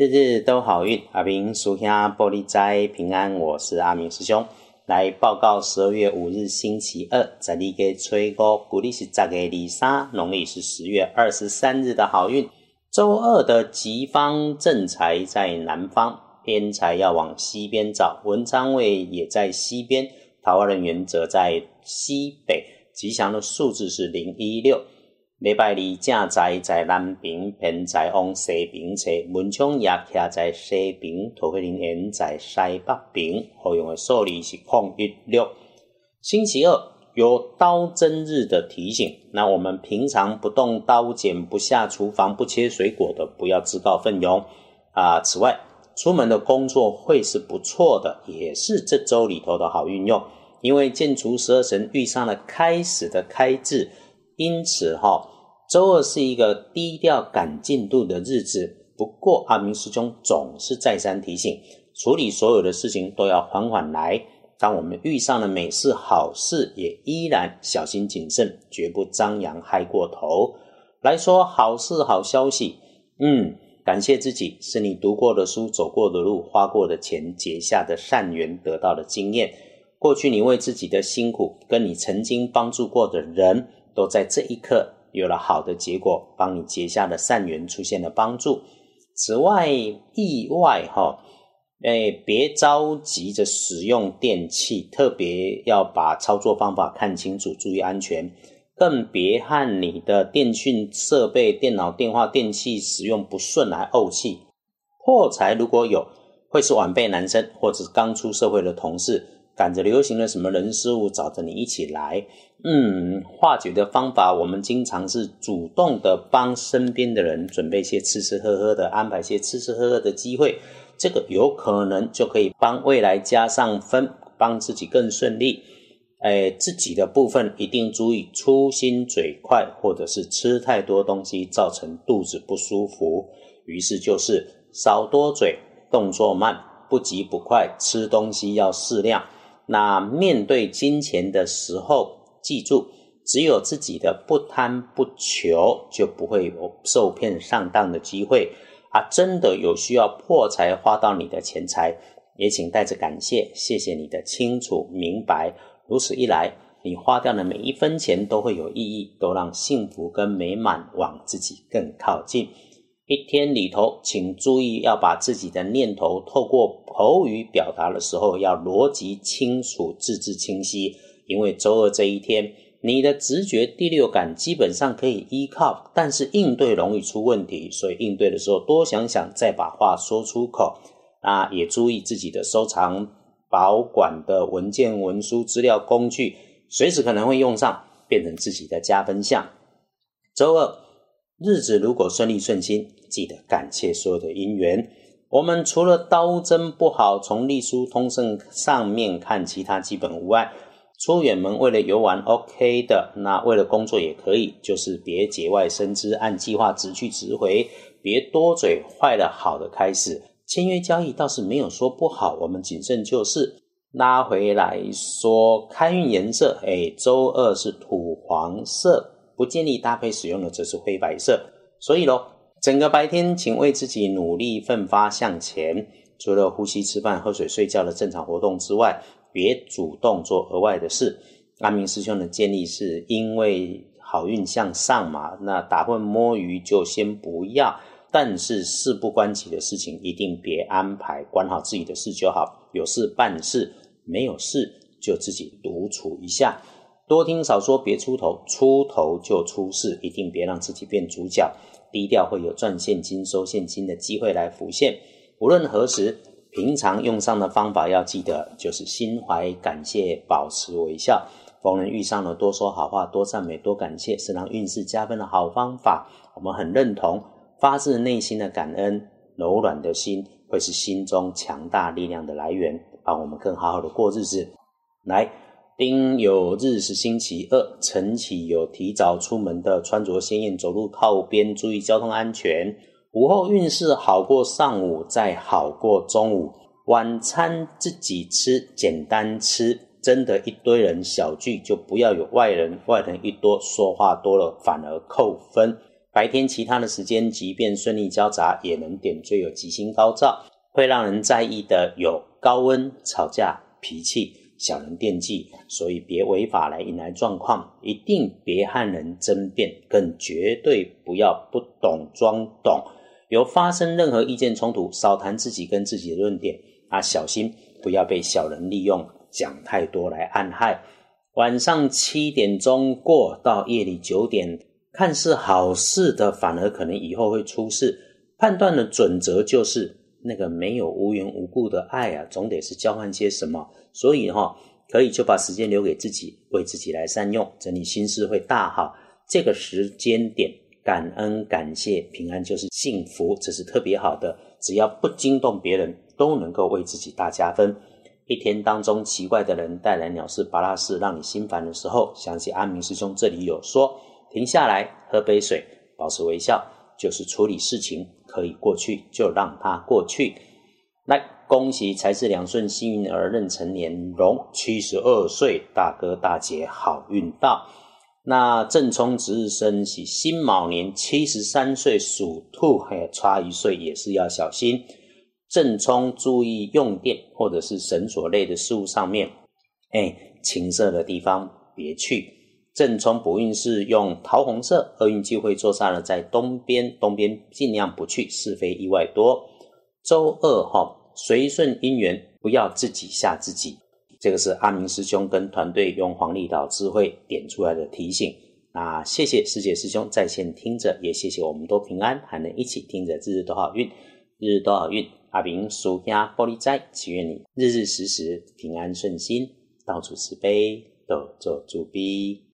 日日都好运，阿明属下玻璃斋平安。我是阿明师兄，来报告十二月五日星期二，在你给吹过，古历是十月二三，农历是十月二十三日的好运。周二的吉方正财在南方，偏财要往西边找，文昌位也在西边，桃花人员则在西北。吉祥的数字是零一六。礼拜二正在在南边，偏在往西边侧，门窗也徛在西边，桃花林园在西北边。可用的数字是空一六。星期二有刀针日的提醒，那我们平常不动刀剪、不下厨房、不切水果的，不要自告奋勇啊。此外，出门的工作会是不错的，也是这周里头的好运用，因为建除十二神遇上了开始的开字。因此，哈，周二是一个低调赶进度的日子。不过，阿明师兄总是再三提醒，处理所有的事情都要缓缓来。当我们遇上了美事好事，也依然小心谨慎，绝不张扬嗨过头。来说好事好消息，嗯，感谢自己，是你读过的书、走过的路、花过的钱、结下的善缘、得到的经验。过去你为自己的辛苦，跟你曾经帮助过的人。都在这一刻有了好的结果，帮你结下的善缘出现了帮助。此外，意外哈，哎，别着急着使用电器，特别要把操作方法看清楚，注意安全。更别和你的电讯设备、电脑、电话、电器使用不顺来怄气。破财如果有，会是晚辈男生或者刚出社会的同事。赶着流行的什么人事物找着你一起来，嗯，化解的方法，我们经常是主动的帮身边的人准备些吃吃喝喝的，安排些吃吃喝喝的机会，这个有可能就可以帮未来加上分，帮自己更顺利。哎，自己的部分一定注意粗心嘴快，或者是吃太多东西造成肚子不舒服。于是就是少多嘴，动作慢，不急不快，吃东西要适量。那面对金钱的时候，记住，只有自己的不贪不求，就不会有受骗上当的机会。啊，真的有需要破财花到你的钱财，也请带着感谢，谢谢你的清楚明白。如此一来，你花掉的每一分钱都会有意义，都让幸福跟美满往自己更靠近。一天里头，请注意要把自己的念头透过口语表达的时候，要逻辑清楚、字字清晰。因为周二这一天，你的直觉、第六感基本上可以依靠，但是应对容易出问题，所以应对的时候多想想，再把话说出口。啊，也注意自己的收藏、保管的文件、文书、资料、工具，随时可能会用上，变成自己的加分项。周二日子如果顺利顺心。记得感谢所有的因缘。我们除了刀针不好，从隶书通胜上面看，其他基本无碍。出远门为了游玩，OK 的。那为了工作也可以，就是别节外生枝，按计划直去直回，别多嘴，坏了好的开始。签约交易倒是没有说不好，我们谨慎就是。拉回来说，开运颜色，哎，周二是土黄色，不建议搭配使用的则是灰白色。所以喽。整个白天，请为自己努力奋发向前。除了呼吸、吃饭、喝水、睡觉的正常活动之外，别主动做额外的事。阿明师兄的建议是：因为好运向上嘛，那打混摸鱼就先不要。但是事不关己的事情，一定别安排，管好自己的事就好。有事办事，没有事就自己独处一下。多听少说，别出头，出头就出事，一定别让自己变主角。低调会有赚现金、收现金的机会来浮现。无论何时，平常用上的方法要记得，就是心怀感谢，保持微笑。逢人遇上了，多说好话，多赞美，多感谢，是让运势加分的好方法。我们很认同，发自内心的感恩，柔软的心会是心中强大力量的来源，帮我们更好好的过日子。来。丁酉日是星期二，晨起有提早出门的，穿着鲜艳，走路靠边，注意交通安全。午后运势好过上午，再好过中午。晚餐自己吃，简单吃。真的，一堆人小聚就不要有外人，外人一多，说话多了反而扣分。白天其他的时间，即便顺利交杂，也能点缀有吉星高照。会让人在意的有高温、吵架、脾气、小人惦记，所以别违法来引来状况，一定别和人争辩，更绝对不要不懂装懂。有发生任何意见冲突，少谈自己跟自己的论点啊，小心不要被小人利用，讲太多来暗害。晚上七点钟过到夜里九点，看似好事的，反而可能以后会出事。判断的准则就是。那个没有无缘无故的爱啊，总得是交换些什么。所以哈，可以就把时间留给自己，为自己来善用，整理心事会大好。这个时间点，感恩感谢平安就是幸福，这是特别好的。只要不惊动别人，都能够为自己大加分。一天当中奇怪的人带来鸟事巴拉事，让你心烦的时候，想起阿明师兄这里有说，停下来喝杯水，保持微笑，就是处理事情。可以过去就让它过去。来，恭喜财是两顺，幸运儿壬辰年龙七十二岁，大哥大姐好运到。那正冲值日生喜辛卯年七十三岁属兔，还差一岁也是要小心。正冲注意用电或者是绳索类的事物上面，哎，情色的地方别去。正冲补运是用桃红色，厄运机会坐上了在东边，东边尽量不去，是非意外多。周二哈，随顺姻缘，不要自己吓自己。这个是阿明师兄跟团队用黄历岛智慧点出来的提醒。那谢谢师姐师兄在线听着，也谢谢我们都平安，还能一起听着，日日都好运，日日都好运。阿明属下玻璃斋，祈愿你日日时时平安顺心，到处慈悲，都做主逼。